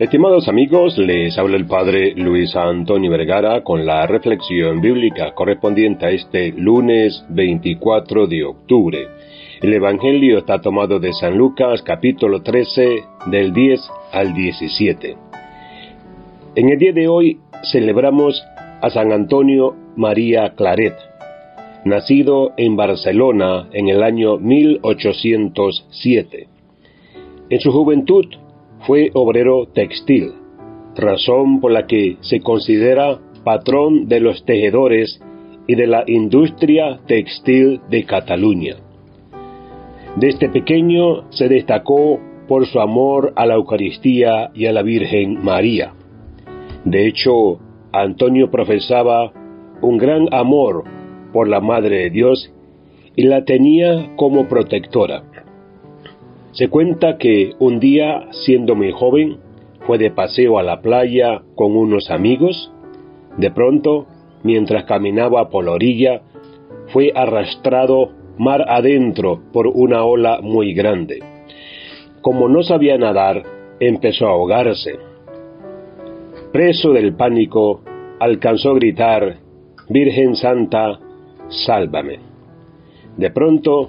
Estimados amigos, les habla el Padre Luis Antonio Vergara con la reflexión bíblica correspondiente a este lunes 24 de octubre. El Evangelio está tomado de San Lucas capítulo 13 del 10 al 17. En el día de hoy celebramos a San Antonio María Claret, nacido en Barcelona en el año 1807. En su juventud fue obrero textil, razón por la que se considera patrón de los tejedores y de la industria textil de Cataluña. Desde pequeño se destacó por su amor a la Eucaristía y a la Virgen María. De hecho, Antonio profesaba un gran amor por la Madre de Dios y la tenía como protectora. Se cuenta que un día, siendo muy joven, fue de paseo a la playa con unos amigos. De pronto, mientras caminaba por la orilla, fue arrastrado mar adentro por una ola muy grande. Como no sabía nadar, empezó a ahogarse. Preso del pánico, alcanzó a gritar, Virgen Santa, sálvame. De pronto,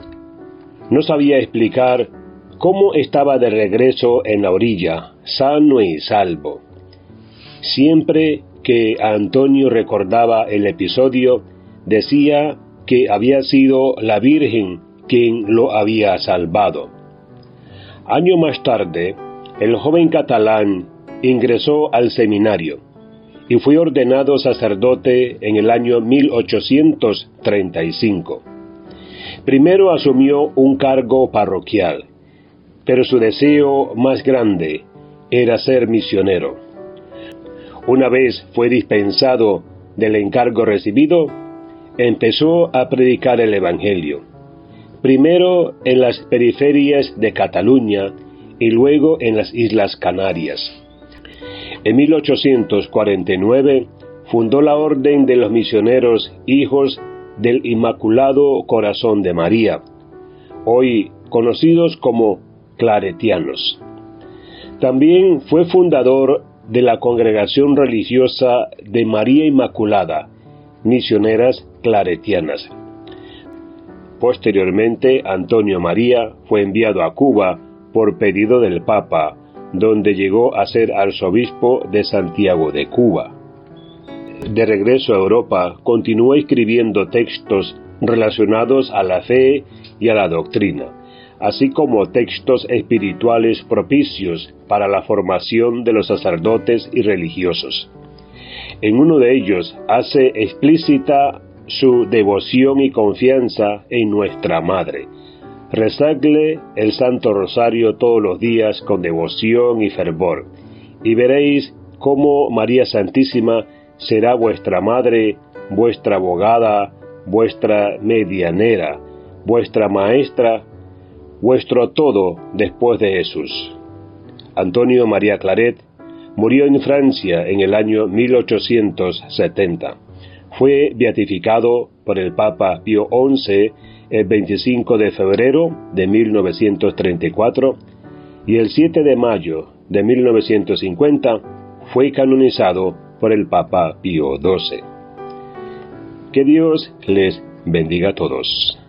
no sabía explicar cómo estaba de regreso en la orilla, sano y salvo. Siempre que Antonio recordaba el episodio, decía que había sido la Virgen quien lo había salvado. Año más tarde, el joven catalán ingresó al seminario y fue ordenado sacerdote en el año 1835. Primero asumió un cargo parroquial pero su deseo más grande era ser misionero. Una vez fue dispensado del encargo recibido, empezó a predicar el Evangelio, primero en las periferias de Cataluña y luego en las Islas Canarias. En 1849 fundó la Orden de los Misioneros Hijos del Inmaculado Corazón de María, hoy conocidos como claretianos. También fue fundador de la Congregación Religiosa de María Inmaculada, misioneras claretianas. Posteriormente, Antonio María fue enviado a Cuba por pedido del Papa, donde llegó a ser arzobispo de Santiago de Cuba. De regreso a Europa, continuó escribiendo textos relacionados a la fe y a la doctrina así como textos espirituales propicios para la formación de los sacerdotes y religiosos. En uno de ellos hace explícita su devoción y confianza en nuestra Madre. Rezadle el Santo Rosario todos los días con devoción y fervor, y veréis cómo María Santísima será vuestra Madre, vuestra abogada, vuestra medianera, vuestra maestra vuestro todo después de Jesús. Antonio María Claret murió en Francia en el año 1870. Fue beatificado por el Papa Pío XI el 25 de febrero de 1934 y el 7 de mayo de 1950 fue canonizado por el Papa Pío XII. Que Dios les bendiga a todos.